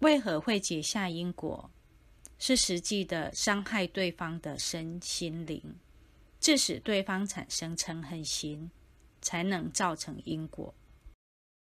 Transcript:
为何会结下因果，是实际的伤害对方的身心灵，致使对方产生嗔恨心，才能造成因果。